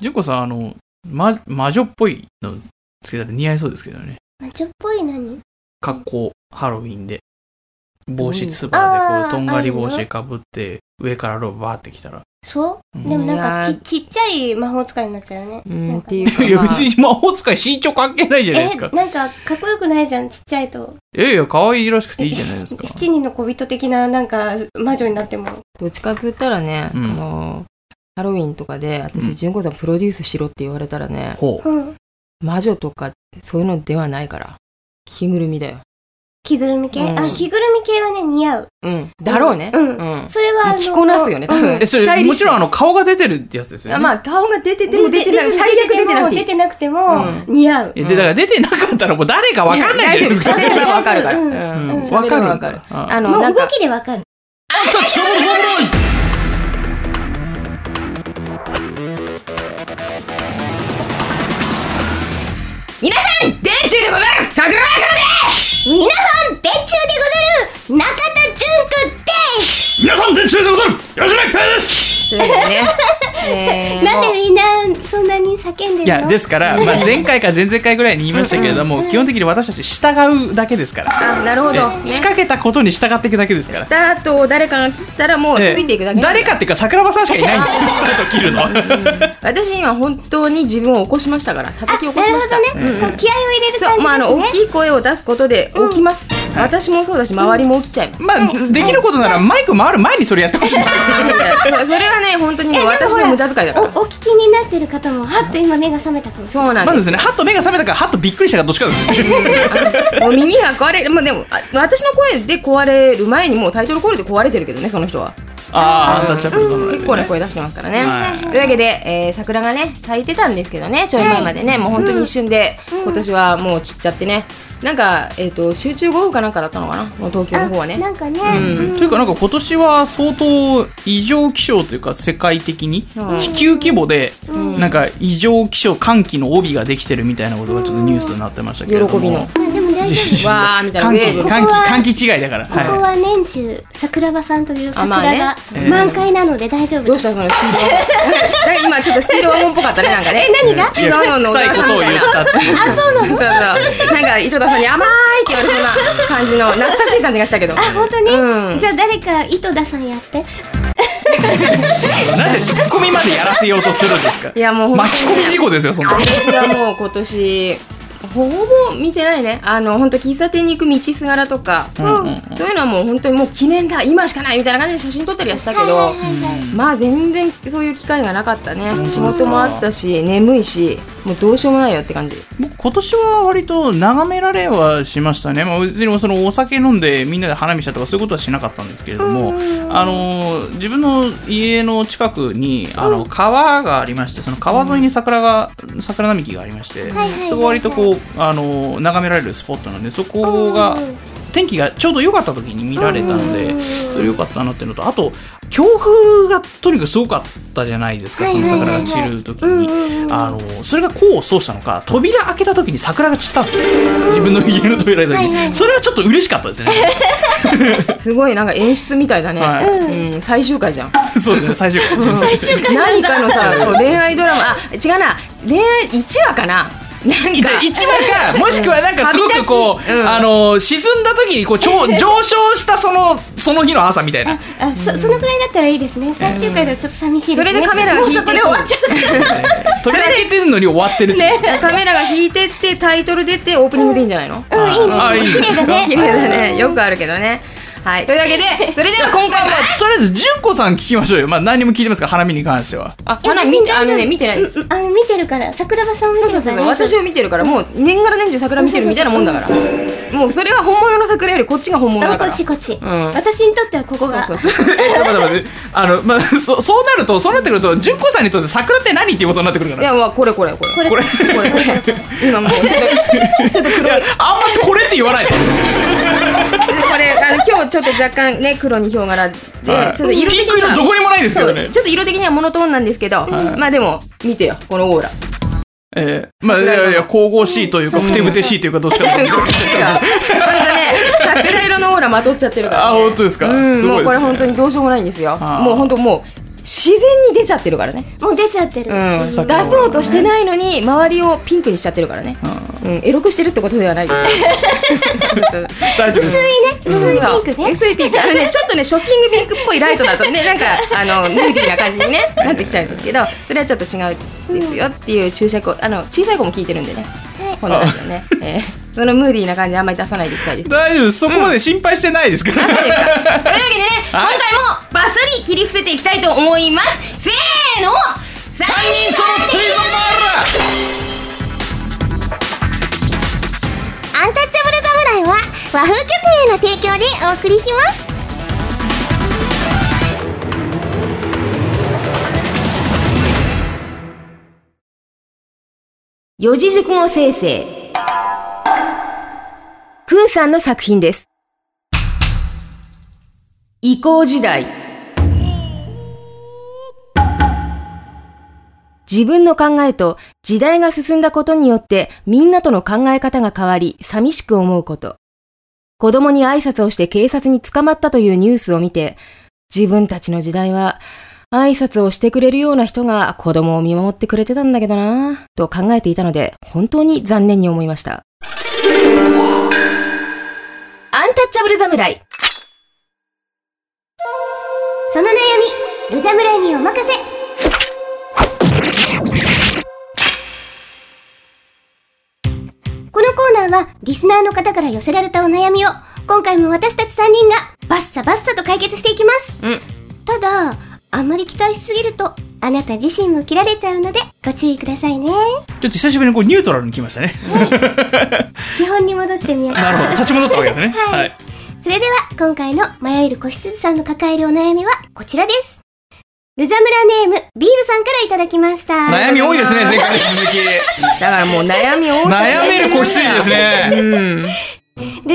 純子さん、あの、ま、魔女っぽいのつけたら似合いそうですけどね。魔女っぽい何格好、ハロウィンで。帽子つばでこう、とんがり帽子かぶって、上からローブバーってきたら。そう？うんでもなんかーちちっちゃい魔法使いになっちゃうよね。うんなんかっていうか、いや、まあ別に魔法使い身長関係ないじゃないですかえ、。なんかかっこよくないじゃん、ちっちゃいと。いやいや、可愛いらしくていいじゃないですか。七人の小人的ななんか魔女になっても。どっちかって言ったらね、うんあの、ハロウィンとかで、うん私、純子さんプロデュースしろって言われたらね、ほう。うん。魔女とか、そういうのではないから。着ぐるみだよ。着ぐるみ系、うんあ、着ぐるみ系はね、似合う。うん。だろうね。うんうん。それはあの、着こなすよね多分うんえ、それ、スタイリッシュもちろんあの、顔が出てるってやつですよね。まあ、顔が出てても出てない。最悪出てなくていい出。てなくてもう似合う。えで、だから出てなかったらもう誰かわかんないじゃないですか。喋ればわかるから。うんうんうん喋ればわかる。ああの、もうん動きでわかる。皆さん、電柱でございます。桜川からで皆さん、電柱でござる中田純子です。皆さん、電柱でござる吉野一平ですすというわけでね、えー、なんでみんな叫んでるの？いや、ですから、まあ、前回か前々回ぐらいに言いましたけれども、基本的に私たち従うだけですから。あ、なるほど。ね。仕掛けたことに従っていくだけですから。ス。タートを誰かが切ったらもうついていくだけ誰かっていうか桜庭さんしかいないんですよ。スタート切るの。私今本当に自分を起こしましたから叩き起こなるしました。ほどね、こう気合を入れるそう、まあ、あの感じですね。大きい声を出すことで起きます、私もそうだし周りも起きちゃいます、まあできることならマイク回る前にそれやってほしい。んですよそそれはね本当にも私の無駄遣いだから。おお聞きになってる方もはっと今目が覚めたかもしれないそうなんでまずですね。ハッと目が覚めたからハッとびっくりしたかどっちかです。もう耳が壊れる。まあでもあ私の声で壊れる前にもうタイトルコールで壊れてるけどねその人は。ああ結構な声出してますからね、はいというわけで、えー桜がね咲いてたんですけどねちょい前までね、もう本当に一瞬で、今年はもう散っちゃってねなんか、えー、と集中豪雨かなんかだったのかな？東京の方はね。なんかね、うん。というかなんか今年は相当異常気象というか世界的にうん。地球規模でん。なんか異常気象寒気の帯ができてるみたいなことがちょっとニュースになってましたけれども。喜びの。まあでも大丈夫わーみたいな寒気ウェーブ寒気ここは寒気違いだから。ここはは年中桜庭さんというあまあね。桜がえー満開なので大丈夫どうしたそのスピード 今ちょっとスピードワゴンっぽかったねなんかね。何が？スピードワゴンのお臭いことを母さんみたいな言ったってあそうなのそうそう。なんか井戸田さんに甘いって言われそうな感じの 懐かしい感じがしたけど。あ本当に、うん。じゃあ誰か井戸田さんやって。なんでツッコミまでやらせようとするんですか？いやもう本巻き込み事故ですよそんなの。私はもう今年ほぼ見てないね。あの本当喫茶店に行く道すがらとか、うんうんうん。そういうのはもう本当にもう記念だ今しかないみたいな感じで写真撮ったりはしたけど、はいはいはいはいまあ全然そういう機会がなかったね、仕事もあったし眠いしもうどうしようもないよって感じ。僕今年は割と眺められはしましたね、まあ、別にそのお酒飲んでみんなで花見したとかそういうことはしなかったんですけれども、あの自分の家の近くにあの川がありましてその川沿いに桜が、桜並木がありまして、そこ割とこうあの眺められるスポットなんでそこがうん。天気がちょうど良かった時に見られたので、良かったなっていうのとあと強風がとにかくすごかったじゃないですか、その桜が散る時に、うんあのそれが功を奏したのか扉開けた時に桜が散ったの自分の家の扉開けた時に、はいはい。それはちょっと嬉しかったですね。すごいなんか演出みたいだね、はい。うん、最終回じゃん。そうですね最終回。最終回なんだ。何かのさ恋愛ドラマ。あ違うな。恋愛1話かななんか。一番かもしくはなんかすごくこう、うん。あの沈んだ時にこうちょ 上昇したそのその日の朝みたいな。あそそのくらいだったらいいですね。最終回だとちょっと寂しいですね。それでカメラがもう引いてそこで終わっちゃう。扉開けてるのに終わってるっていう。カメラが引いてってタイトル出てオープニングでいいんじゃないの？うんいいね。あいい綺麗だね。綺麗だね。よくあるけどねはい。というわけでそれでは今回はとりあえず純子さん聞きましょうよ。まあ何にも聞いてますから花見に関しては。あ花見？てあのね見てない。うんうんあの見てるから桜庭さんを見そうそうそうてるから私を見てるからもう年がら年中桜見てるみたいなもんだから。もうそれは本物の桜よりこっちが本物だから。っちこっち、ん。私にとってはここが。そうそうそう。あの、まあ、そそうなるとそうなってくると純子さんにとって桜って何っていうことになってくるから。いやまあこれこれこれ。これ。これ。これ。これ今もうちょっとちょっと黒い。あんまりこれって言わないで。これあの今日ちょっと若干ね黒にヒョウ柄で、はい。ちょっと色的には色どこにもないですけどね。ちょっと色的にはモノトーンなんですけど、まあでも見てよこのオーラ。えー、まあいやいや神々しいというかふてぶてしいというかどっちかというと。ほんとね桜色のオーラまとっちゃってるから、ね、あ本当ですか。うんすごいね。もうこれ本当にどうしようもないんですよ。もう本当もう自然に出ちゃってるからね、もう出ちゃってる、うん、出桜そうとしてないのに周りをピンクにしちゃってるからね、うん、エロくしてるってことではない。薄いね。薄いピンクね。薄いピンク。あのね ちょっとねショッキングピンクっぽいライトだとね なんかあのヌーディーな感じに、ね、なってきちゃうんですけどそれはちょっと違うですよっていう注釈をあの小さい子も聞いてるんでね。このラジオね、えーそのムーディーな感じあんまり出さないでいきたいです。大丈夫そこまで心配してないですから、そうですかというわけでね、今回もはいバッサリ切り伏せていきたいと思います。せーの3人揃っていアンタッチャブル侍は和風曲芸の提供でお送りします。四字熟語生成クーさんの作品です移行時代自分の考えと時代が進んだことによってみんなとの考え方が変わり寂しく思うこと。子供に挨拶をして警察に捕まったというニュースを見て、自分たちの時代は挨拶をしてくれるような人が子供を見守ってくれてたんだけどなぁと考えていたので本当に残念に思いました。アンタッチャブル侍。その悩みルザムラにお任せ。このコーナーはリスナーの方から寄せられたお悩みを今回も私たち3人がバッサバッサと解決していきます。うん。ただあんまり期待しすぎるとあなた自身も切られちゃうのでご注意くださいね。ちょっと久しぶりにこうニュートラルに来ましたね。基本に戻ってみようなるほど。立ち戻ったわけですね。はい。はい。それでは今回の迷える子羊さんの抱えるお悩みはこちらです。ルザムラネームビールさんからいただきました。悩み多いですね前回に続きだからもう悩み多い。悩める子羊ですね。うん。ル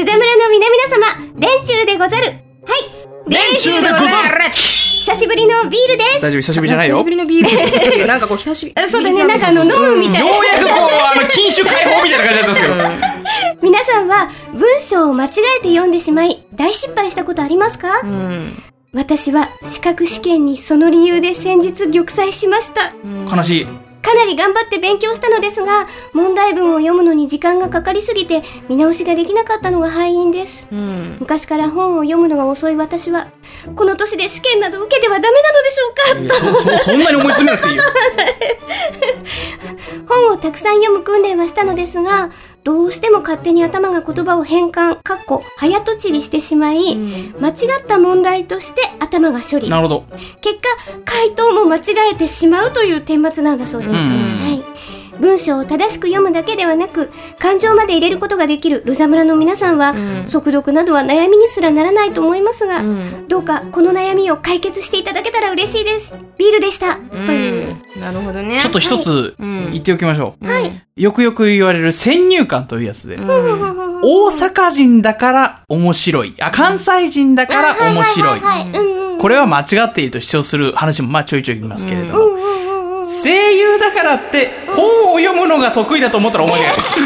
ザムラの皆々様電柱でござる。はい電柱でござる。久しぶりのビールです。大丈夫久しぶりじゃないよ。久しぶりのビールなんかこう久しぶり。あそうだね。なんかあの飲むみたいようやくこうあの禁酒解放みたいな感じだったんですけど。皆さんは文章を間違えて読んでしまい大失敗したことありますか、うん。私は資格試験にその理由で先日玉砕しました。悲しいかなり頑張って勉強したのですが問題文を読むのに時間がかかりすぎて見直しができなかったのが敗因です。うん。昔から本を読むのが遅い私はこの年で試験など受けてはダメなのでしょうか？そんなに思い詰めなくていいよ。本をたくさん読む訓練はしたのですがどうしても勝手に頭が言葉を変換かっこ早とちりしてしまい、間違った問題として頭が処理。なるほど。結果回答も間違えてしまうという顛末なんだそうです、うん。はい文章を正しく読むだけではなく感情まで入れることができるルザムラの皆さんは、ん。速読などは悩みにすらならないと思いますが、うん。どうかこの悩みを解決していただけたら嬉しいです。ビールでした、といううん。なるほどね。ちょっと一つうん。言っておきましょう、はい。よくよく言われる先入観というやつで、うん。大阪人だから面白い。あ関西人だから面白い。これは間違っていると主張する話もまあちょいちょい言いますけれども、うんうんうんうん声優だからって本を読むのが得意だと思ったら大間違いです。ね、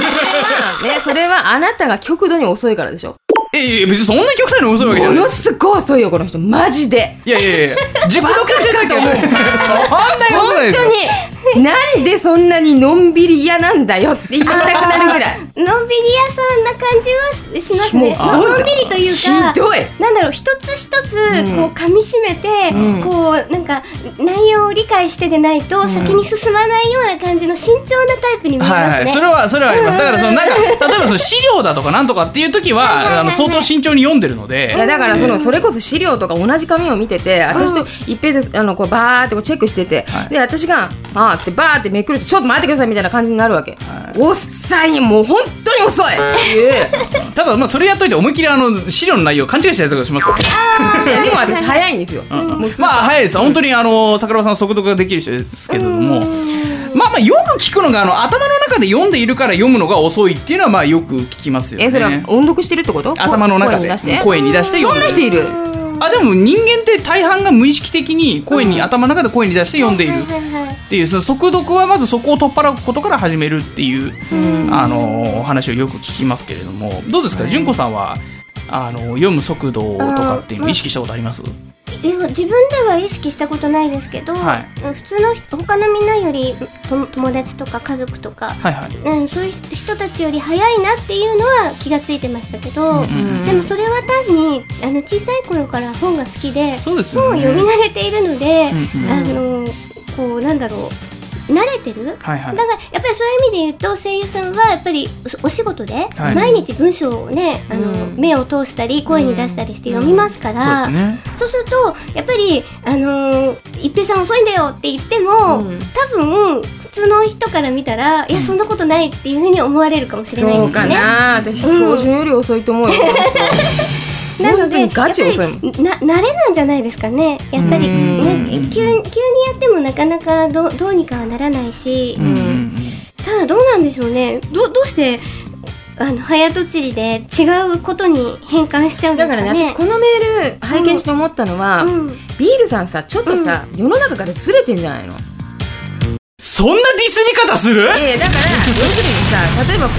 それはあなたが極度に遅いからでしょ。えいや別にそんな極端に遅いわけじゃないもの。すごい遅いよ、この人。マジで。いやいやいや、熟読してたけど、そんなに遅いですよ。なんでそんなにのんびり嫌なんだよって言いたくなるぐらい。のんびり屋さんな感じはしますね。ののんびりというひかどい。なんだろう一つ一つうん。こう噛み締めて、うん。こうなんか内容を理解してでないと先に進まないような感じの慎重なタイプに見えますね。はいはい、それは、それはあります。だから、その、なんか、例えば、その資料だとかなんとかっていう時は、あの、相当慎重に読んでるので。い、やだからそのそれこそ資料とか同じ紙を見てて私と一平であのこうバーってこうチェックしてて、はい。で私が「あーってバーってめくると「ちょっと待ってください」みたいな感じになるわけ、遅い。もう本当に遅い。っていうただ、まあ、それやっといて、思いっきり、あの、資料の内容を勘違いしたりとかしますか？らね。いやでも私早いんですよ、もうすぐまあ、早いです。本当に、あの、桜庭さん速読ができる人ですけれども、まあまあ、よく聞くのが、あの、頭の中で読んでいるから読むのが遅いっていうのは、まあ、よく聞きますよね。えそれは音読してるってこと？頭の中で。声に出して。声に出して。そ読んでるんな人いる？あでも人間って大半が無意識的に声に、頭の中で声に出して読んでいる。っていうその速読はまずそこを取っ払うことから始めるっていう、あの話をよく聞きますけれども。どうですか？純子さんはあの読む速度とかっていうのを意識したことあります？え自分では意識したことないですけど、はい。普通の人他のみんなよりと友達とか家族とか、はいはい。うん、そういう人たちより早いなっていうのは気がついてましたけど、でもそれは単にあの小さい頃から本が好きでそうです本を読み慣れているので、うんうん。あのこうなんだろう慣れてる？はいはい。だからやっぱりそういう意味で言うと声優さんはやっぱりおお仕事ではい。毎日文章をね、あのうん。目を通したり声に出したりして読みますから、そうですね。そうするとやっぱりあのー一平さん遅いんだよって言っても、うん。多分普通の人から見たら、いやそんなことないっていうふうに思われるかもしれないんそうかですよね。な。私うん標準より遅いと思うよ、なのでガチ遅いもん。やっぱりな慣れなんじゃないですかね。やっぱり、うん。ね、急に急にやってもなかなかどどうにかはならないし、うんうんうん。ただどうなんでしょうね。どどうしてあの早とちりで違うことに変換しちゃうんでだからね。ね私このメール拝見して思ったのは、うん、ビールさんさちょっとさ、世の中からずれてんじゃないの？そんなディスり方する？いやいやだから要するにさ例えばこ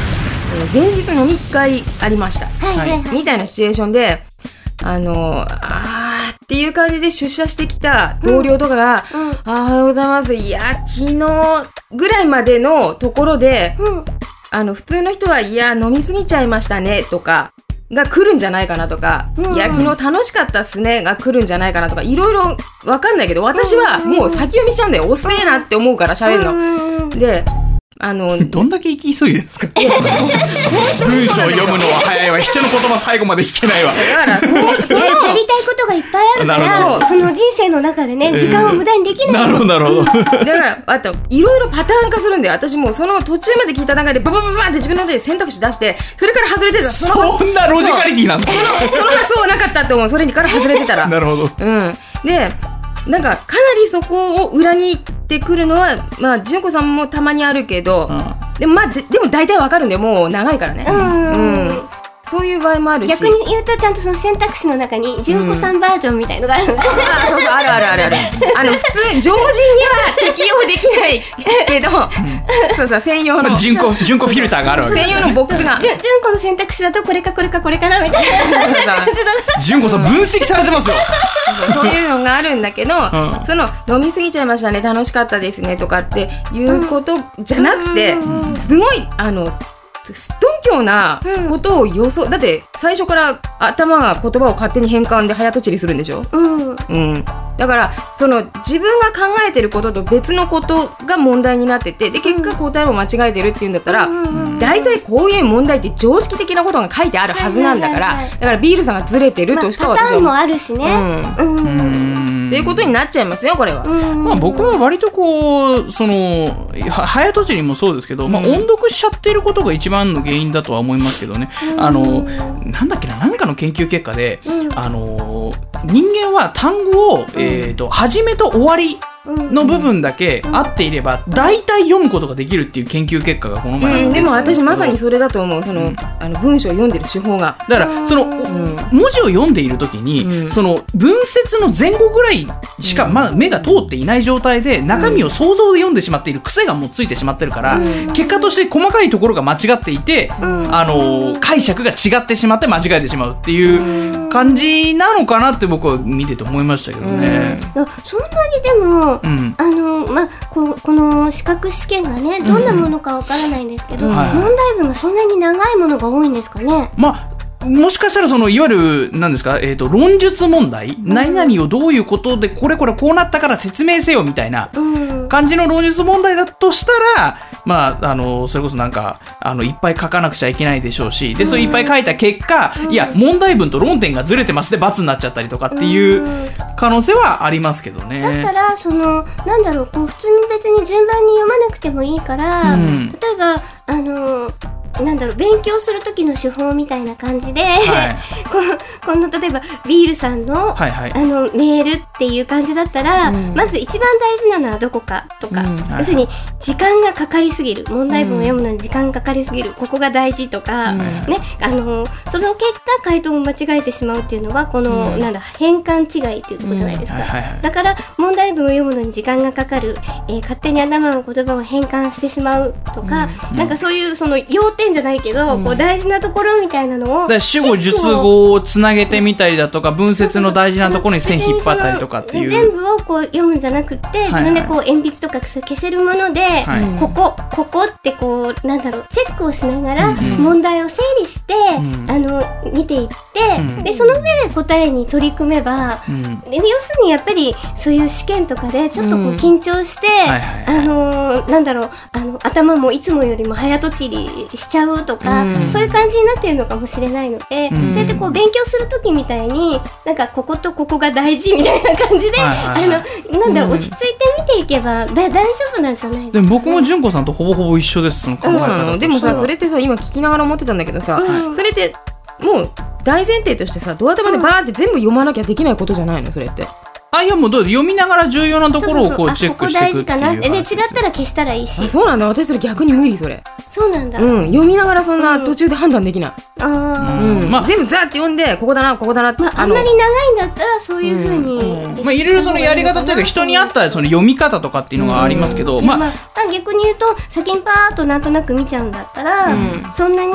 うえー前日飲み会ありました。はいはいはい。みたいなシチュエーションであのあーっていう感じで出社してきた同僚とかが、うんあーおはようございます。いや昨日ぐらいまでのところでうん。あの普通の人はいや飲みすぎちゃいましたねとかが来るんじゃないかなとか、うんいや昨日楽しかったっすねが来るんじゃないかなとかいろいろわかんないけど私はもう先読みしちゃうんだよ。遅えなって思うから喋るの。うんうん。であの どんだけ生き急いでんですか？文章を読むのは早いわ。人の言葉最後まで聞けないわ。だから そうそのややりたいことがいっぱいあるからその人生の中でね時間を無駄にできない、なるほどなるほどだからあといろいろパターン化するんだよ私もうその途中まで聞いた段階でバババババって自分の手で選択肢出してそれから外れてたそのそんなロジカリティなんだその発想はなかったと思うそれから外れてたらなるほどうんでなんかかなりそこを裏に行ってくるのはまあ純子さんもたまにあるけど、でもまあででも大体わかるんだよ。もう長いからね、うん。うんそういう場合もあるし。逆に言うとちゃんとその選択肢の中に純子さんバージョンみたいのがある、あそうそうあるあるあるある。あの普通常人には適用できない。けど、そうそう専用の。まあ人工人工フィルターがあるわけ専用のボックスが。純子の選択肢だとこれかこれかこれかなみたいな。感じの純子さん分析されてますよ。そういうのがあるんだけど、ん。その飲み過ぎちゃいましたね楽しかったですねとかっていうことじゃなくて、すごいあのすっとんきょうなことを予想、だって最初から頭が言葉を勝手に変換で早とちりするんでしょ、うん。うん、だからその自分が考えてることと別のことが問題になっててで結果答えも間違えてるっていうんだったら、大体こういう問題って常識的なことが書いてあるはずなんだから、だからビールさんがずれてるまあとしかパターンも私は思う。あるしね。うん。うん。うんっていうことになっちゃいますよこれは。うん。まあ、僕は割とこうそのは早とちりもそうですけど、まあ、音読しちゃってることが一番の原因だとは思いますけどね、あのなんだっけななんかの研究結果で、あの人間は単語を、えー、と始めと終わりの部分だけ合っていれば大体読むことができるっていう研究結果がこの前うん、でも私まさにそそれだと思う。その、あの文章を読んでる手法が。だからその、ん文字を読んでいる時に、うん。その文節の前後ぐらいしか、まだ目が通っていない状態で中身を想像で読んでしまっている癖がもうついてしまってるから、結果として細かいところが間違っていて、あの解釈が違ってしまって間違えてしまうっていう感じなのかなって僕は見てて思いましたけどね。そんなにでも、うん。あのまあここの資格試験がねどんなものかわからないんですけど、うん。はい。問題文がそんなに長いものが多いんですかね？まあもしかしたらそのいわゆる何ですか、えー、と論述問題、何々をどういうことでこれこれこうなったから説明せよみたいなうん。感じの論述問題だとしたら、まあ、あの、それこそなんか、あの、いっぱい書かなくちゃいけないでしょうし、で、それいっぱい書いた結果、いや、問題文と論点がずれてますで、罰になっちゃったりとかっていう可能性はありますけどだったね。らそのなんだろうこう普通に別に順番に読まなくてもいいから、うん。例えばあのなんだろう勉強する時の手法みたいな感じで、はい。このこの例えばビールさんの、はいはい。あのメールっていう感じだったら、うん。まず一番大事なのはどこかとか、うん。要するに時間がかかりすぎる。問題文を読むのに時間がかかりすぎる、ここが大事とか、うん。ねあのその結果回答を間違えてしまうっていうのはこの、うん。なんだ変換違いっていうところじゃないですか。はいはいはい。だから問題文を読むのに時間がかかる、えー勝手に頭の言葉を変換してしまうとか、なんかそういうその要点点じゃないけど、こう大事なところみたいなのを主語述語をつなげてみたりだとか文節の大事なところに線引っ張ったりとかっていう。全部をこう読むんじゃなくて、い。自分でこう鉛筆とか消せるもので、はい。ここここってこうなんだろうチェックをしながらうんうん。問題を整理して、ん。あの見ていっでその上で答えに取り組めば、うん。で要するにやっぱりそういう試験とかでちょっとこううん。緊張して、はいはいはい。あのーなんだろうあの頭もいつもよりも早とちりしちゃうとか、うん。そういう感じになってるのかもしれないので、うん。そうやってこう勉強する時みたいになんかこことここが大事みたいな感じで、はいはいはい。あのなんだろう、うん。落ち着いて見ていけばだ大丈夫なんじゃないですか。でも僕も純子さんとほぼほぼ一緒ですその考え方としては。なのでもさそれってさ今聞きながら思ってたんだけどさ、うん。それってもう大前提としてさドア玉でバーって全部読まなきゃできないことじゃないのそれってあいやもうどう読みながら重要なところをこそうチェックしていくっていうあここ大事かなってで違ったら消したらいいし。あそうなんだ。私それ逆に無理それそうなんだ、うん読みながらそんな途中で判断できない、あー。うん。まあ。全部ザーって読んでここだなここだなって、まあ、あんまり長いんだったらそういうふうに、まあ、いろいろそのやり方というか人に合ったその読み方とかっていうのがありますけど、まあまあ、まあ逆に言うと先にパーッとなんとなく見ちゃうんだったら、うん。そんなに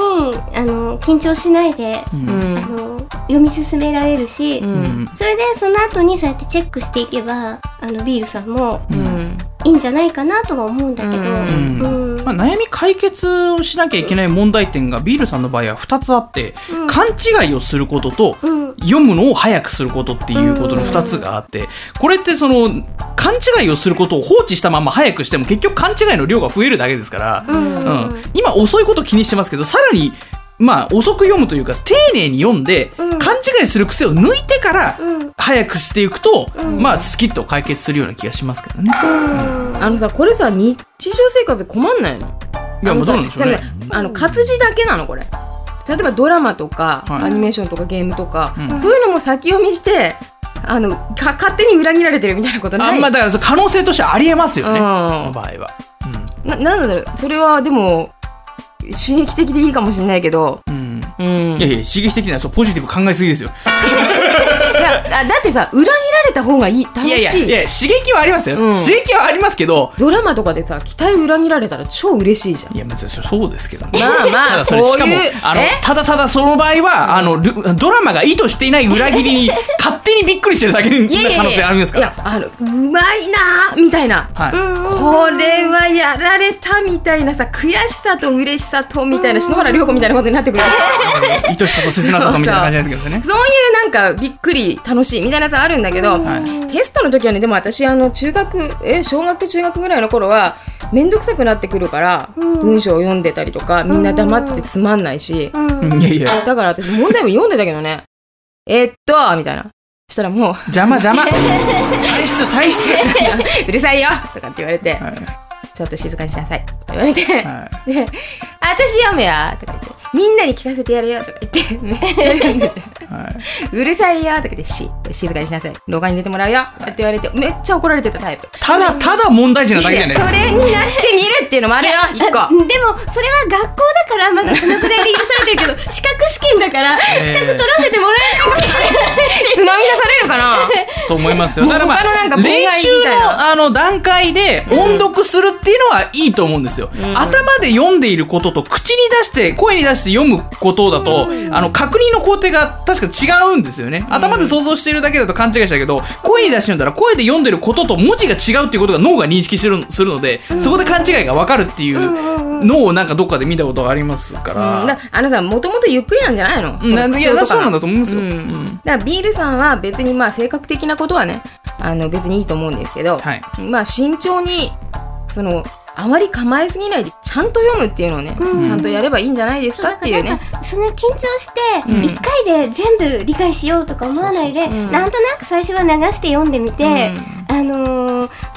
あの緊張しないで、うん。うんあの読み進められるし、うんうん。それでその後にそうやってチェックしていけばあのビールさんもうん。いいんじゃないかなとは思うんだけど、ううん。んまあ、悩み解決をしなきゃいけない問題点がビールさんの場合は2つあって、うん。勘違いをすることと、うん。読むのを早くすることっていうことの2つがあって、これってその勘違いをすることを放置したまま早くしても結局勘違いの量が増えるだけですから、うん。うん。今遅いこと気にしてますけどさらにまあ遅く読むというか丁寧に読んで、うん。勘違いする癖を抜いてからうん。早くしていくと、うん。まあスキッと解決するような気がしますけどね。うん。あのさこれさ日常生活で困んないの？いやもうどうなんでしょうね。あの活字だけなのこれ。例えばドラマとか、はい。アニメーションとかゲームとか、うん。そういうのも先読みしてあのか勝手に裏切られてるみたいなことない？あんまあだから可能性としてはありえますよね。うん。この場合は。ななんだろうそれはでも刺激的でいいかもしれないけど、うん。うん。うん、いやいや、刺激的なそうポジティブ考えすぎですよ。いやだだってさ裏切られた方がいい。楽しい。いやいや、いや、刺激はありますよ。うん。刺激はありますけど、ドラマとかでさ期待裏切られたら超嬉しいじゃん。いや、別にそうですけど。まあまたあだそれしかもこういうあのえただただその場合は、あのルドラマが意図していない裏切りに 勝手にびっくりしてるだけにいやいやいや可能性ありますから。いやあのうまいなー。みたい。なはい、これはやられたみたいなさ悔しさと嬉しさとみたいな篠原涼子みたいなことになってくる。愛しさと切なさとみたいな感じになんですよね。そういうなんかびっくり楽しいみたいなやつあるんだけど、はい。テストの時はねでも私あの中学え小学中学ぐらいの頃は面倒くさくなってくるから、うん。文章を読んでたりとかみんな黙っててつまんないし、うん。いやいや。だから私問題文読んでたけどね。えっとみたいな。したらもう邪魔邪魔。体質体質うるさいよ。とかって言われて、はいちょっと静かにしなさい。って言われて、はで、私読むよ。とか言って、みんなに聞かせてやるよ。とか言って、めっちゃ読んではい。うるさいよ。とか言って、し、静かにしなさい。廊下に出てもらうよ。とかって言われて、めっちゃ怒られてたタイプ。ただただ問題児なだけじゃない。それになってみるっていうのもあるよ、一個。でもそれは学校だからまだそのくらいで許されてるけど 資格試験だからえー。資格取らせてもらえないつまみ出されるかな？と思いますよ。だからまあ練習のあの段階で音読するっていうのはいいと思うんですよ、頭で読んでいることと口に出して声に出して読むことだと、あの確認の工程が確か違うんですよね。頭で想像しているだけだと勘違いしたけど声に出して読んだら声で読んでることと文字が違うっていうことが脳が認識するするので、そこで勘違いが分かるっていうのをなんかどっかで見たことがありますから、うん。だあのさ、もともとゆっくりなんじゃないの？いやそうなんだと思いますよ、うん。うん。だからビールさんは別にまあ性格的なことはねあの別にいいと思うんですけど、はい。まあ慎重にそのあまり構えすぎないでちゃんと読むっていうのをね、うん。ちゃんとやればいいんじゃないですかっていうね。その緊張してうん。一回で全部理解しようとか思わないでそうそうそうなんとなく最初は流して読んでみて、あのー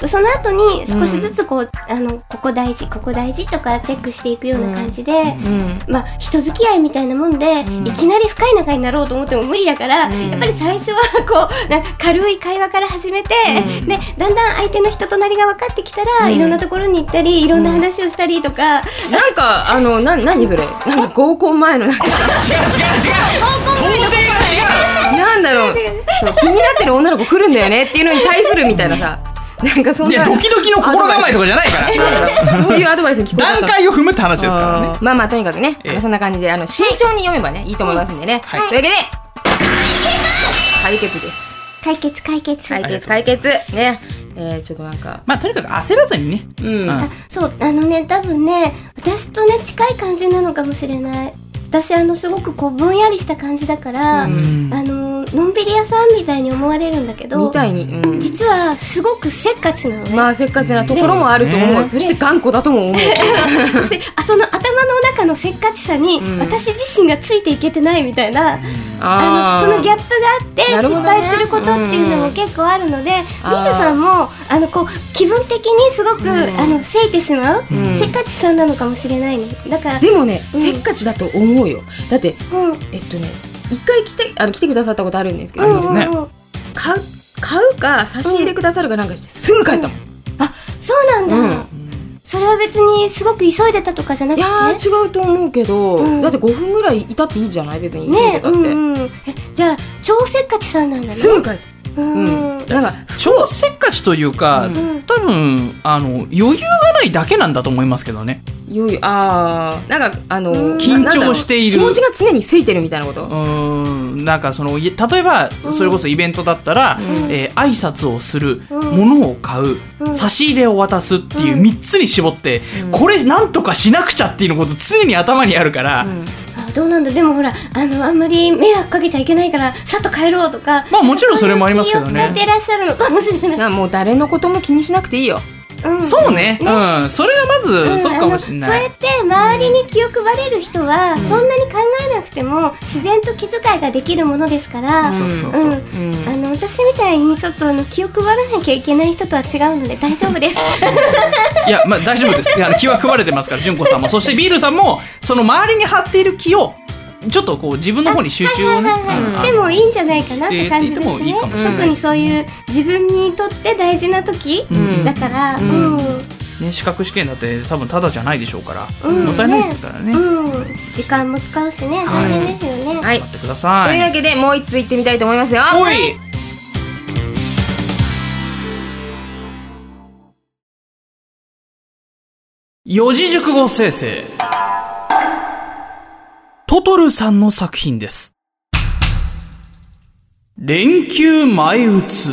その後に少しずつこう、あのここ大事ここ大事とかチェックしていくような感じで、うん。まあ人付き合いみたいなもんで、ん。いきなり深い仲になろうと思っても無理だから、ん。やっぱり最初はこう な軽い会話から始めて、うん。でだんだん相手の人となりが分かってきたら、うん。いろんなところに行ったりいろんな話をしたりとか、なんかあのな何それ？なんか合コン前のなんか。違う違う違う。想定が違うなんだろう 気になってる女の子来るんだよねっていうのに対するみたいなさなんかそんないやドキドキの心構えとかじゃないから。そういうアドバイスに聞こえた。段階を踏むって話ですか？らねまあまあとにかくね、ええ。そんな感じであの慎重に読めばねいいと思いますんでね、はい。というわけで解決です。解決解決。解決解決。ね。えー、ちょっとなんか。まあとにかく焦らずにね。うん、うん。あそうあのね多分ね私とね近い感じなのかもしれない私あのすごくこうぼんやりした感じだから、うん。あののんびり屋さんみたいに思われるんだけどみたいに、うん、実はすごくせっかちなのね、まあせっかちなところもあると思う、ね。そして頑固だとも思う。そしてあその頭のせっかちさに、うん。私自身がついていけてないみたいな、ああー。のそのギャップがあって失敗することっていうのも結構あるので、あー。ミルさんもあのこう気分的にすごく、ん。あのせいてしまう、うん。せっかちさんなのかもしれない。ねだからでもね、うん。せっかちだと思うよ。だってうん。えっとね一回来てあの来てくださったことあるんですけど、ね。買う買うか差し入れくださるかなんかしてすぐ帰ったもん、そうなんだ、うんそれは別にすごく急いでたとかじゃないくやてー違うと思うけど、うん。だって5分ぐらいいたっていいじゃない？別に急いねでたって、うんうん。えじゃあ超せっかちさんなんだね。すぐ帰ったうん。うん、なんか超せっかちというか、うん。うん多分あの余裕がないだけなんだと思いますけどね。よいあー。なんかあのうん。緊張している。気持ちが常にせいてるみたいなこと。うーん。なんかそのい例えばそれこそイベントだったら、うん。えー挨拶をする、うん。物を買う、うん。差し入れを渡すっていううん。3つに絞って、うん。これなんとかしなくちゃっていうのこと常に頭にあるから、どうなんだ？でもほらあのあんまり迷惑かけちゃいけないからさっと帰ろうとかまあもちろんそれもありますけどね。気を使ってらっしゃるのかもしれない、なもう誰のことも気にしなくていいようん。そうね。うん。それはまず、ん。そうかもしれない。そうやって周りに気を配れる人は、そんなに考えなくても自然と気遣いができるものですから、私みたいにちょっとあの気を配らなきゃいけない人とは違うので大丈夫です。いや、まあ、大丈夫です。いや気は配られてますから純子さんも。そしてビールさんもその周りに張っている気をちょっとこう自分の方に集中をねしてもいいんじゃないかなって感じですね。特にそういう自分にとって大事な時、うん。だから、ううん。んね、資格試験だって多分ただじゃないでしょうから、うん。もったいないですからね、うん。時間も使うしね。大変ですよね。はい。待ってください。というわけでもう一つ行ってみたいと思いますよ。四字熟語生成トトルさんの作品です連休前打つ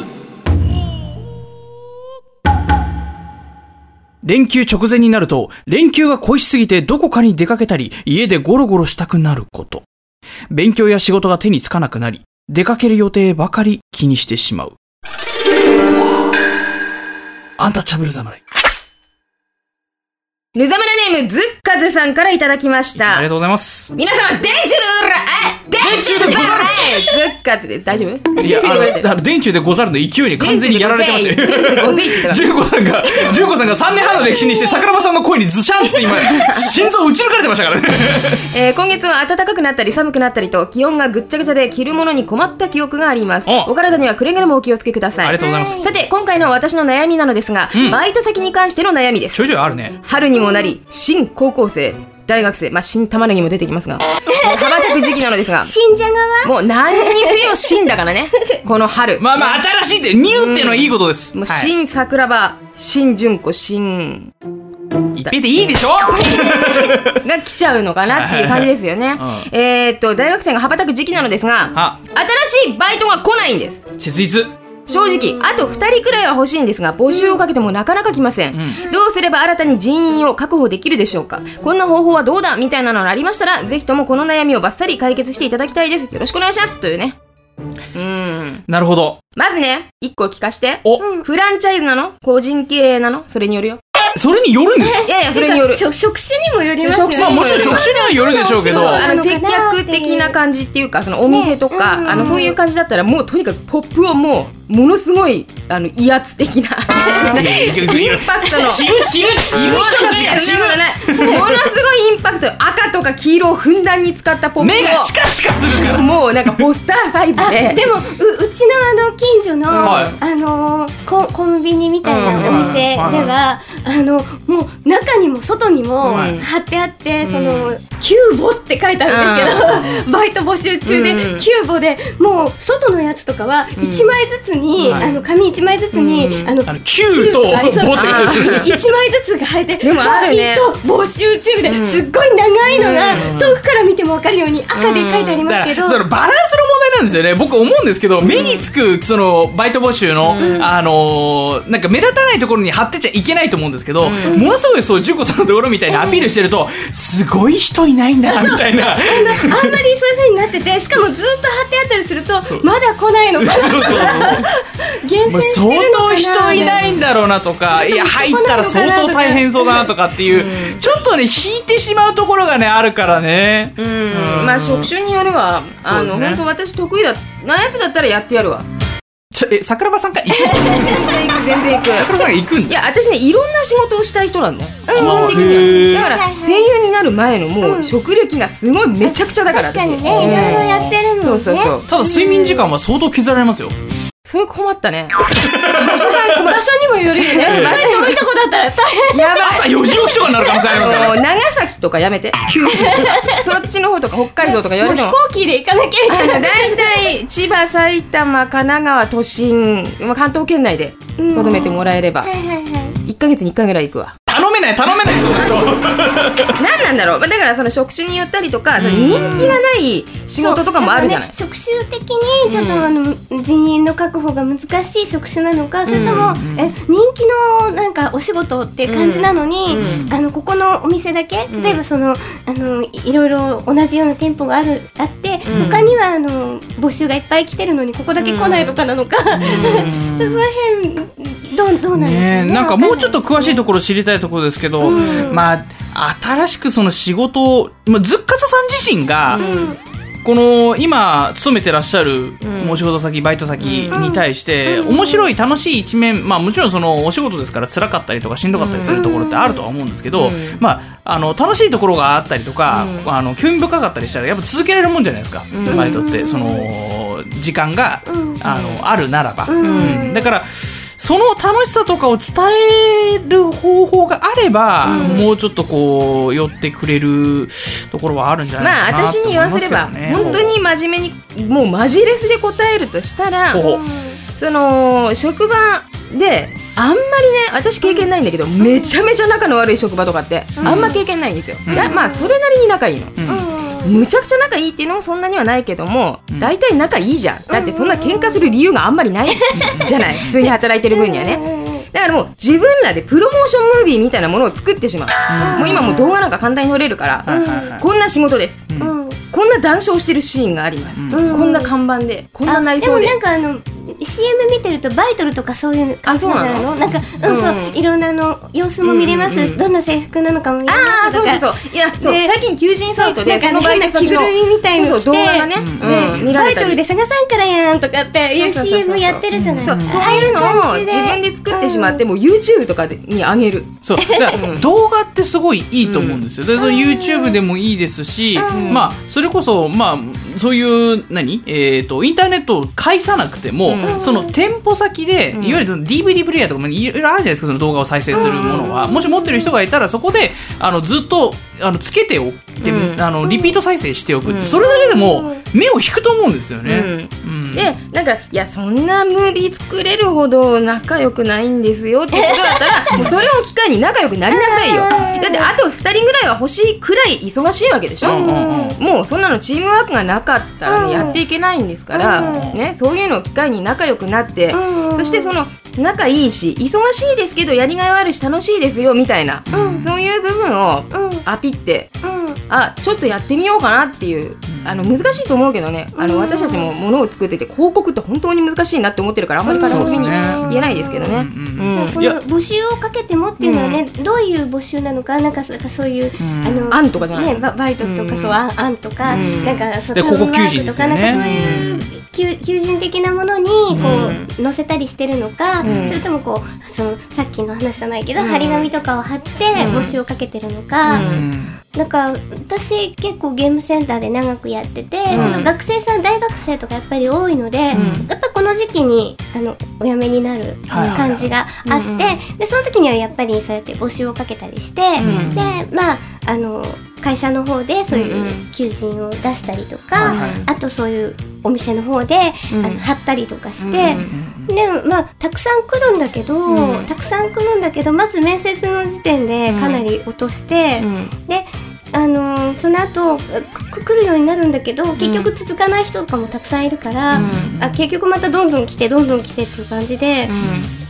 連休直前になると、連休が恋しすぎてどこかに出かけたり、家でゴロゴロしたくなること。勉強や仕事が手につかなくなり、出かける予定ばかり気にしてしまう。アンタッチャブル侍。ルザムラネームズッカズさんからいただきましたありがとうございます。皆様電柱でござるえ電柱でござる。ズッカズで大丈夫いや、あの、あの電柱でござるの勢いに完全にやられてましたよ。電柱でごぜいって言ってた純子さんが、純子さんが3年半の歴史にして、桜庭さんの声にズシャンって今、心臓打ち抜かれてましたからね。えー今月は暖かくなったり寒くなったりと気温がぐっちゃぐちゃで着るものに困った記憶があります。お。お体にはくれぐれもお気をつけくださいありがとうございます。さて今回の私の悩みなのですが、うん。バイト先に関しての悩みです。ちょいちょいあるね。春にもなり新高校生大学生。まあ新玉ねぎも出てきますが。羽ばたく時期なのですが。信者側？もう何にせよ新だからね。この春。まあまあ、新しいって、ニューってのはいいことです。もうはい。新桜庭新純子新一平でいいでしょ？が来ちゃうのかなっていう感じですよね。うん。えーっと大学生が羽ばたく時期なのですがあ、新しいバイトが来ないんです。切実。正直あと2人くらいは欲しいんですが募集をかけてもなかなか来ません、ん。どうすれば新たに人員を確保できるでしょうか。こんな方法はどうだみたいなのがありましたらぜひともこの悩みをバッサリ解決していただきたいです。よろしくお願いします。というね。うん。なるほど。まずね1個聞かして。お、フランチャイズなの？個人経営なの？それによるよ。それによるんですか？いやいやそれによる。職職種にもよりますよね。まあもちろん職種にはよるでしょうけど。あの接客的な感じっていうかそのお店とか、あのそういう感じだったらもうとにかくポップをもうものすごいあの威圧的なインパクトの。チルチル、いる人ものすごいインパクト。赤とか黄色をふんだんに使ったポップを目がチカチカするから。もうなんかポスターサイズあで。でもううちのあの近所の、はい。あのーココンビニみたいなお店では、はい。はいあのもう中にも外にもはい。貼ってあって、うん。そのキューボって書いてあるんですけど、バイト募集中で、うん。キューボでもう外のやつとかはうん。1枚ずつに、はい。あの紙1枚ずつに、うんあのあの9とあれそう5って書いてる。1枚ずつが入ってでもあるね。バイト募集中で、うん。すっごい長いのが、うん。遠くから見ても分かるように赤で書いてありますけど、そのバランスの問題なんですよね。僕思うんですけど、目につくそのバイト募集の、あのーなんか目立たないところに貼ってちゃいけないと思うんですけど、ものすごいそう純子さんのところみたいにアピールしてると、すごい人いないんだみたいな。あんまりそういう風になっててしかもずっと貼ってあったりするとまだ来ないのかな。厳選してるのかな。当人いないんだろうなとか、いや、入ったら相当大変そうだなとかっていう、ちょっとね、引いてしまうところがね、あるからね。まあ職種によるわあの本当私得意だなやつだったらやってやるわ。ちょえ、桜庭さんが行く？全然行く全然行く。桜庭さんが行くんだ。いや私ねいろんな仕事をしたい人なんだよ。基ん本的には。だから声優になる前のもう職歴がすごいめちゃくちゃだから確かに私。ねいろいろやってるもんね。そうそうそう。ただ睡眠時間は相当削られますよ。それ困ったね。一番困っ場所にもよるよねすごい遠いとこだったら大変。やばい朝4時起きとかになる可能性ありますよ。もう長崎とかやめて。九州そっちの方とか北海道とか言われても。もう飛行機で行かなきゃいけない。大体千葉埼玉神奈川都心まあ関東圏内でうん。とどめてもらえれば。はいはいはい。1ヶ月に1回ぐらい行くわ頼めない、頼めない、その人。何なんだろう。まあだからその職種によったりとかその人気がない仕事とかもあるじゃない。ね職種的にちょっと、あの人員の確保が難しい職種なのかそれとも、うんえ人気のなんかお仕事っていう感じなのに、うん。あのここのお店だけ、ん。例えばそのあのいいろいろ同じような店舗があるあって、うん。他にはあの募集がいっぱい来てるのにここだけ来ないとかなのか、その辺どうどうなんですかねなんかもうちょっと詳しいところ知りたいところですけど、うん。まあ新しくその仕事を、まあ、ずっかつさん自身が、この今勤めてらっしゃるん。お仕事先バイト先に対して面白い楽しい一面まあもちろんそのお仕事ですから辛かったりとかしんどかったりするところってあるとは思うんですけど、うん。まああの楽しいところがあったりとか、あの興味深かったりしたらやっぱ続けられるもんじゃないですか、うん。バイトって。その時間が、うん。あのあるならば、だからその楽しさとかを伝える方法があれば、もうちょっとこう寄ってくれるところはあるんじゃまあないかな私に言わせれば本当に真面目にもうマジレスで答えるとしたらその職場であんまりね私経験ないんだけどめちゃめちゃ仲の悪い職場とかってあんま経験ないんですよ、うん。だまあそれなりに仲いいの、うんむちゃくちゃ仲いいっていうのもそんなにはないけどもうん。大体仲いいじゃん。だってそんな喧嘩する理由があんまりないじゃない？普通に働いてる分にはね。だからもう自分らでプロモーションムービーみたいなものを作ってしまう、もう今もう動画なんか簡単に撮れるから、こんな仕事です。うんこんな談笑してるシーンがあります、うん。こんな看板でこんななりそうで。あでもなんかあの CM 見てるとバイトルとかそういう感じなんじゃないの？なんか、うんそううん。いろんなあの様子も見れます、うんうんうん。どんな制服なのかも見れああそうますとか。そうそういやそう。で最近求人サイトでそのバイ着ぐるみみたいのそうそう着て動画がね、うんバイトルで探さんからやんとかっていう CM やってるじゃない。そう。あそういうのを自分で作ってしまって、もう YouTube とかでに上げる。そう。動画ってすごいいいと思うんですよ、でそれ YouTube でもいいですし、うん。まあそれこそまあそういう何？えっ、とインターネットを介さなくても、うん。その店舗先で、うん。いわゆる DVD プレイヤーとかもいろいろあるじゃないですかその動画を再生するものは、もし持ってる人がいたらそこであのずっとあのつけておいて、うん。あのリピート再生しておくって、うん。それだけでも目を引くと思うんですよね。うん。でなんかいやそんなムービー作れるほど仲良くないんですよってことだったら もうそれを機会に仲良くなりなさいよ。だってあと2人ぐらいは欲しいくらい忙しいわけでしょ、うんうんうん。もうそんなのチームワークがなかったら、ねうん。やっていけないんですから、うん。ね、そういうのを機会に仲良くなって、うん。そしてその仲いいし忙しいですけどやりがいはあるし楽しいですよみたいな、うん。そういう部分をうん。アピってうん。あちょっとやってみようかなっていうあの難しいと思うけどねあのうん。私たちもものを作ってて広告って本当に難しいなって思ってるからあんまり軽そうですくにね。言えないですけどね。募集をかけてもっていうのはね、どういう募集なのかなんかそなんかそういう、うん。あの案とかじゃないね、ババイトとか、うん。そうあん案とか、うん。なんかそうでタウンワ広告求人ークとか、なんかそういう求求人的なものにこう、載せたりしてるのか、うん。それともこうそのさっきの話じゃないけど、うん。張り紙とかを貼ってうん。募集をかけてるのか、うん。なんか私結構ゲームセンターで長くやってて、その学生さん大学生とかやっぱり多いので、やっぱこの時期にあのお辞めになる感じがあって、でその時にはやっぱりそうやって募集をかけたりして、ん。でまああの会社の方でそういうんううん。求人を出したりとか、はいはい。あとそういうお店の方で、うん。あの貼ったりとかして、うんでまあたくさん来るんだけど、うん。たくさん来るんだけどまず面接の時点でかなり落として、うん。であのーその後く来るようになるんだけど結局続かない人とかもたくさんいるから、うん。あ結局またどんどん来てどんどん来てっていう感じで、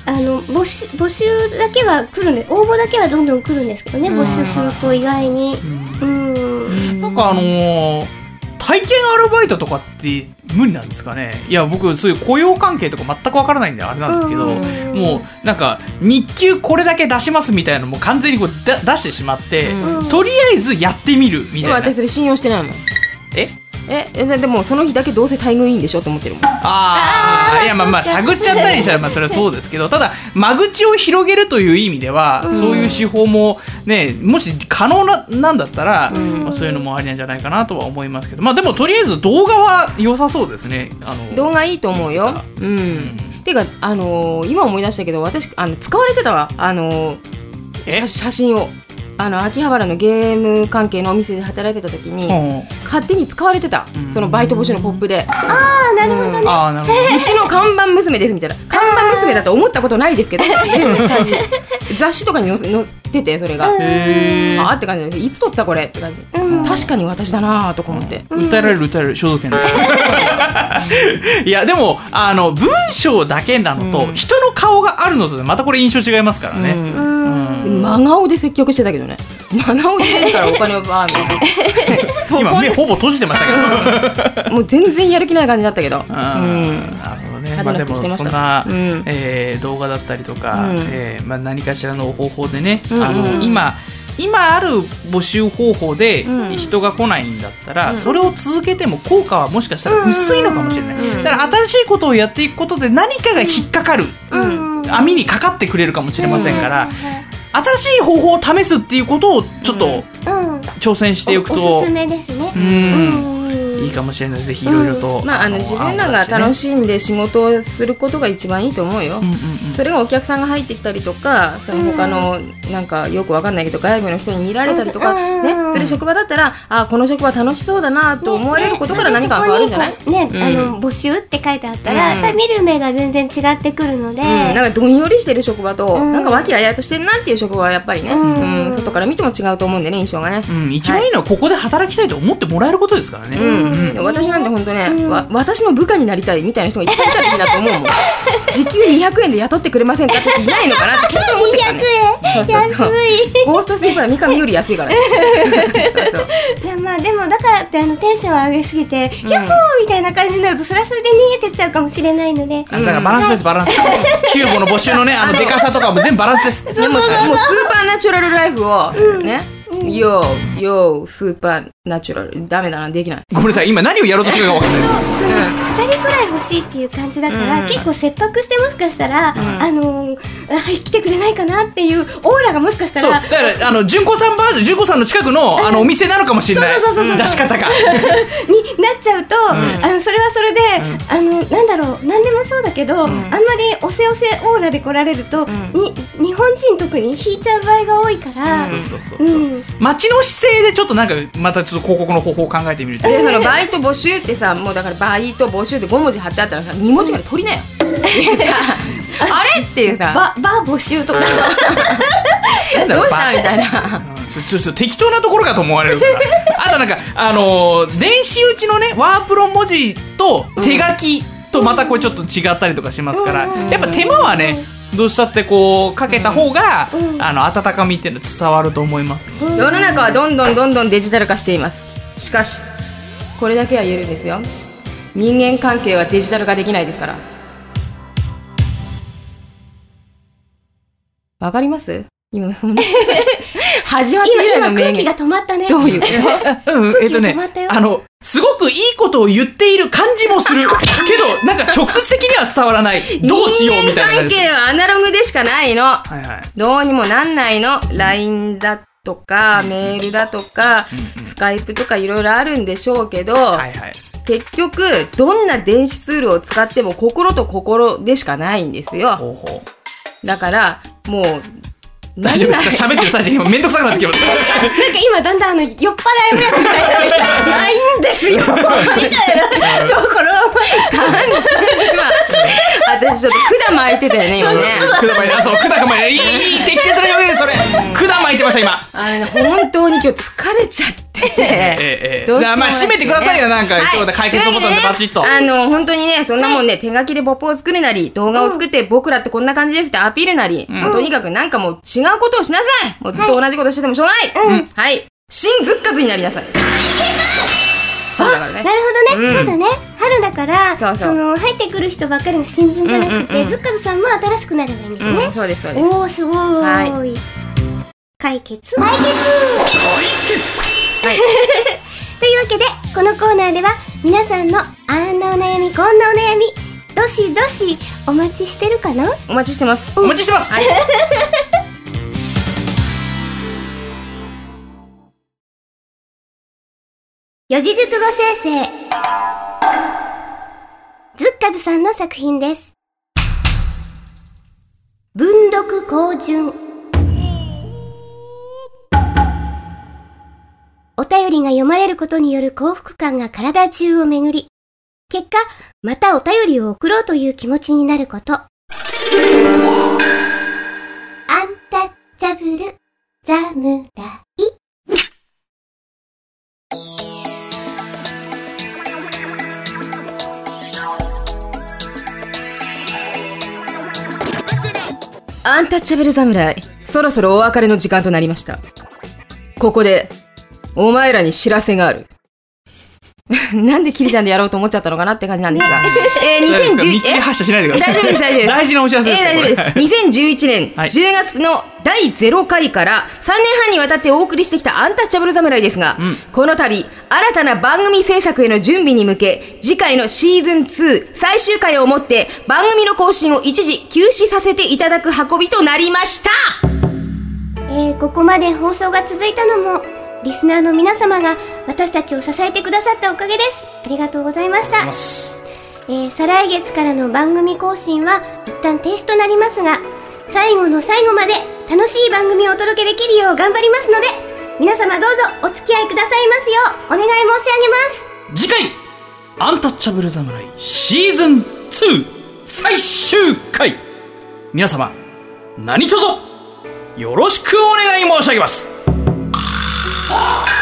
あの募集募集だけは来るんで応募だけはどんどん来るんですけどね、うん。募集すると意外に。うん。なんかあのー体験アルバイトとかって無理なんですかね？いや僕そういう雇用関係とか全くわからないんであれなんですけど、うん。もうなんか日給これだけ出しますみたいなのもう完全にこうだ出してしまって、うんとりあえずやってみるみたいな私それ信用してないもんえええででもその日だけどうせ待遇いいんでしょと思ってるもん。ああいやまあまあ探っちゃったりしたらまあそれはそうですけど。ただ間口を広げるという意味では、そういう手法もねもし可能ななんだったら、まあ、そういうのもありなんじゃないかなとは思いますけど。まあでもとりあえず動画は良さそうですね。あの動画いいと思うよ。うん。ていうかあのー今思い出したけど私あの使われてたわ。あのー写真をあの秋葉原のゲーム関係のお店で働いてた時に、うん。勝手に使われてた、うん。そのバイト募集のポップで、あなるほどね、ああなるほど。うちの看板娘ですみたいな。看板娘だと思ったことないですけど。ってい。う感じ雑誌とかに載せ載っててそれが、あーって感じでいつ撮ったこれって感じ、うん。確かに私だなーとか思って、訴えられる訴えられる肖像権で いやでもあの文章だけなのと、うん。人の顔があるのとでまたこれ印象違いますからね、うん。うん真顔で接客してたけどね。真顔で出るからお金をバーみたいな。今目ほぼ閉じてましたけど。もう全然やる気ない感じだったけど、うん。なるほどね。まあでもそんな、うん。えー動画だったりとか、うん。えーまあ何かしらの方法でね、うん。うん。あの今今ある募集方法でうん。人が来ないんだったら、うん。それを続けても効果はもしかしたら薄いのかもしれない、うん。だから新しいことをやっていくことで何かが引っかかる、うん。網にかかってくれるかもしれませんから、新しい方法を試すっていうことをちょっとうん。挑戦していくと、おおすすめですね。うん。うんいいかもしれない。ぜひいろいろと、まああの自分らが楽しんで仕事をすることが一番いいと思うよ、うんうんうん。それがお客さんが入ってきたりとかその他のなんかよくわかんないけど外部の人に見られたりとか、うん。ね、それ職場だったらあこの職場楽しそうだなと思われることから何かが変わるんじゃない、ねね、うん。あの募集って書いてあったら、うん。やっぱり見る目が全然違ってくるので、うん、なんかどんよりしてる職場と、うん。なんか和気あいあいとしてるなっていう職場はやっぱりね、うん。うん。外から見ても違うと思うんでね印象がね、うん、一番いいのはここで働きたいと思ってもらえることですからね。うん。うん私なんて本当ね、うん。わ私の部下になりたいみたいな人がいっぱいいたらいいなと思うもん。時給200円で雇ってくれませんかって人いないのかなって思ってたねそうそうそう。ゴーストスイーパーは三上より安いから。ね いやまあでもだからってあのテンション上げすぎて、ヤッホーみたいな感じになるとそれはそれで逃げてっちゃうかもしれないので、あだからバランスです、バランス。キューボの募集のね、あの、デカさとかも全部バランスです。でももうスーパーナチュラルライフをね、ヨーヨースーパーナチュラル。ダメだなできない。ごめんなさい、今何をやろうとしてるか分かんない。です。そのうん。2人くらい欲しいっていう感じだから、うん。結構切迫してもしかしたら、ん。あのーあ来てくれないかなっていうオーラがもしかしたそう、らだから、あの、純子さんバージョン、純子さんの近くの、あの、お店なのかもしれない。そうそうそうそう出し方が。になっちゃうと、あのそれはそれで、あのなんだろう何でもそうだけど、あんまりおせおせオーラで来られると、ん。に日本人特に引いちゃう場合が多いから、そうそうそうそう。うん。街の姿勢でちょっとなんか、またちょっと広告の方法を考えてみると。でそのバイト募集ってさもうだからバイト募集って5文字貼ってあったらさ2文字から取りなよ あれっていうさ。ババー募集とか。どうした？みたいな。うんちょちょちょ適当なところかと思われるから。あとなんかあのー電子打ちのねワープロ文字と手書きとまたこれちょっと違ったりとかしますから、やっぱ手間はねどうしたってこうかけた方が、うん。あの温かみっていうの伝わると思います、世の中はどんどんどんどんデジタル化しています。しかしこれだけは言えるんですよ。人間関係はデジタル化できないですからわかります？今 始まって以来今の名言今空気が止まったね。どういう？こ とうん。えっとね止まったよ。あのすごくいいことを言っている感じもする。けどなんか直接的には伝わらない。どうしようみたいな人間関係はアナログでしかないの。はいはい。どうにもなんないの。LINE だととか、メールだとか、うんうん。スカイプとかいろいろあるんでしょうけど、はいはい。結局、どんな電子ツールを使っても心と心でしかないんですよ。ほうほう。だから、もう、大丈夫ですか？喋ってる最中にもうめんどくさくなってきましたなんか今だんだんあの酔っ払いのやつみたいになないんですよ。みたいなだから今、私ちょっと管巻いてたよね、今ね。管巻いてあそう管巻いていいいい適切な表現ですそれ。管巻いてました今。あのね、本当に今日疲れちゃって。ええええどうしようもまあ締めてくださいよ。なんかはい。今日で解決のボタンでバチッと。ねあの、本当にね、そんなもんね、手書きでポップを作るなり、動画を作って僕らってこんな感じですってアピールなり、もうとにかくなんかもう違うことをしなさい。もうずっと同じことしててもしょうがない、はい。新ズッカズになりなさい。そうだからね。な。るほどね、うん。そうだね。春だからそうそう。の入ってくる人ばっかりが新人じゃなくて、うんうんうんズッカズさんも新しくなればいいんですうん、ね、そうです、そうです。おおすごーい、は解決。解決はい。というわけでこのコーナーでは皆さんのあんなお悩みこんなお悩みどしどしお待ちしてるかな？お待ちしてます。お待ちしてますはい。四字熟語生成ズッカズさんの作品です文読高順お便りが読まれることによる幸福感が体中を巡り結果またお便りを送ろうという気持ちになること。アンタッチャブル侍アンタッチャブル侍、そろそろお別れの時間となりました。ここで、お前らに知らせがある。なんでキリちゃんでやろうと思っちゃったのかなって感じなんですが。えー、大丈夫ですか？見2011切り発車しないでください大丈夫です、大丈夫です。大事なお知らせですえー、大丈夫です。これ2011年はい10月の第0回から3年半にわたってお送りしてきたアンタッチャブル侍ですが、うんこの度、新たな番組制作への準備に向け、次回のシーズン2最終回をもって番組の更新を一時休止させていただく運びとなりましたえーここまで放送が続いたのもリスナーの皆様が私たちを支えてくださったおかげです。ありがとうございました、えー再来月からの番組更新は一旦停止となりますが最後の最後まで楽しい番組をお届けできるよう頑張りますので皆様どうぞお付き合いくださいますようお願い申し上げます。次回アンタッチャブル侍シーズン2最終回。皆様何卒よろしくお願い申し上げます Oh!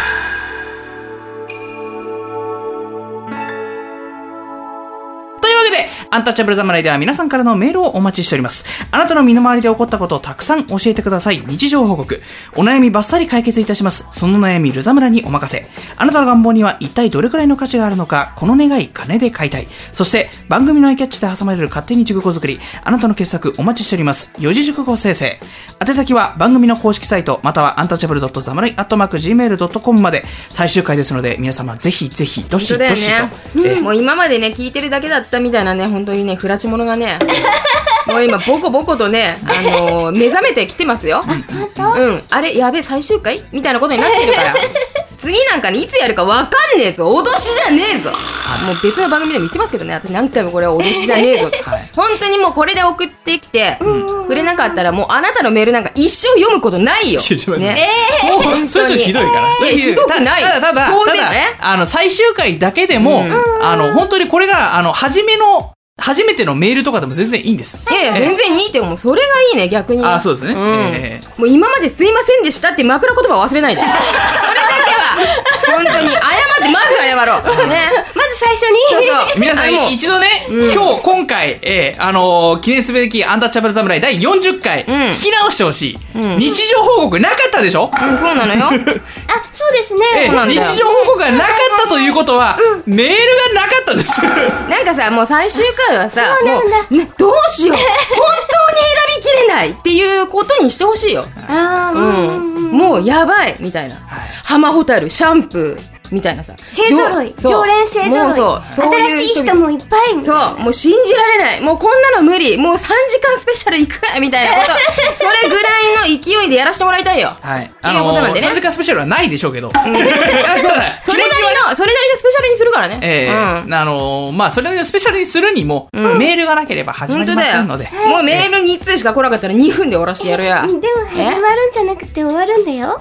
というわけで、アンタッチャブル侍では皆さんからのメールをお待ちしております。あなたの身の回りで起こったことをたくさん教えてください。日常報告。お悩みバッサリ解決いたします。その悩み、ルザムラにお任せ。あなたの願望には一体どれくらいの価値があるのか、この願い、金で買いたい。そして、番組のアイキャッチで挟まれる勝手に熟語作り。あなたの傑作お待ちしております。四字熟語生成。宛先は番組の公式サイト、またはアンタッチャブル .zamurai.gmail.com まで。最終回ですので、皆様ぜひぜひ、どしどしと。ね、えーもう今までね聞いてるだけだったみたいなね本当にねフラチモノがね もう今ボコボコとね、あのー目覚めてきてますよ。うん。あれやべえ最終回？みたいなことになってるから次なんかねいつやるかわかんねえぞ。脅しじゃねえぞ。もう別の番組でも言ってますけどね。私何回もこれは脅しじゃねえぞ。はい。本当にもうこれで送ってきてくれなかったらもうあなたのメールなんか一生読むことないよ。ね本それちょっとひどいから。それいやひどくない？ただ、ただ、当ただ然ね、あの、最終回だけでも、あの、本当にこれが、あの、初めの、初めてのメールとかでも全然いいんです。いやいや、全然いいってもう。それがいいね、逆に。あそうですね。もう今まですいませんでしたって枕言葉忘れないで。本当に謝って、まず謝ろう。ね。最初に？そうそう。皆さん一度ね、うん今日、今回、えーあのー記念すべきアンタッチャブル侍第40回、うん聞き直してほしい、ん日常報告なかったでしょ、うん、そうなのよ。あそうですね、えーそうなんだよ日常報告がなかったということは、メールがなかったんです。なんかさ、もう最終回はさ、そうなんだもう、ね、どうしよう。本当に選びきれないっていうことにしてほしいよ。ああ、ううんん。もうやばいみたいな。浜ホタル、シャンプー、みたいなさ。勢ぞろい常連勢ぞろい新しい人もいっぱいそう、もう信じられない。もうこんなの無理。もう3時間スペシャル行くみたいなこと。それぐらいの勢いでやらせてもらいたいよ。はい。っていうことなんでね3時間スペシャルはないでしょうけど。うんあ そうそれなりの、それなりのスペシャルにするからね。ええうんあのーまあ、それをスペシャルにするにも、メールがなければ始まり。ませんので。もうメール2通しか来なかったら2分で終わらせてやるや。でも始まるんじゃなくて終わるんだよ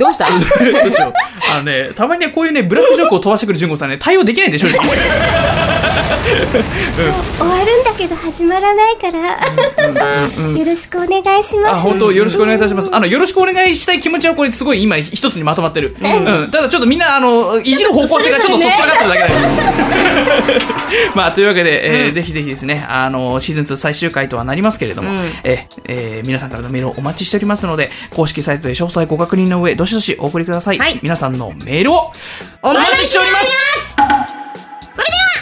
どうした？どうしよう。あのね、たまにね、こういうね、ブラックジョークを飛ばしてくる純子さんね、対応できないんで、正直。終わるんだけど始まらないからよろしくお願いしあ、ます本当よろしくお願いいたします。あの、よろしくお願いしたい気持ちはこれすごい今一つにまとまってる。うん。ただちょっとみんな、あの、いじる方向性がちょっととっちらかってるだけで。まあ、というわけで、えーぜひぜひですね、あの、シーズン2最終回とはなりますけれども、うんえーえー皆さんからのメールをお待ちしておりますので、公式サイトで詳細ご確認の上、どしどしお送りください。はい。皆さんのメールをおお待ちしております。それでは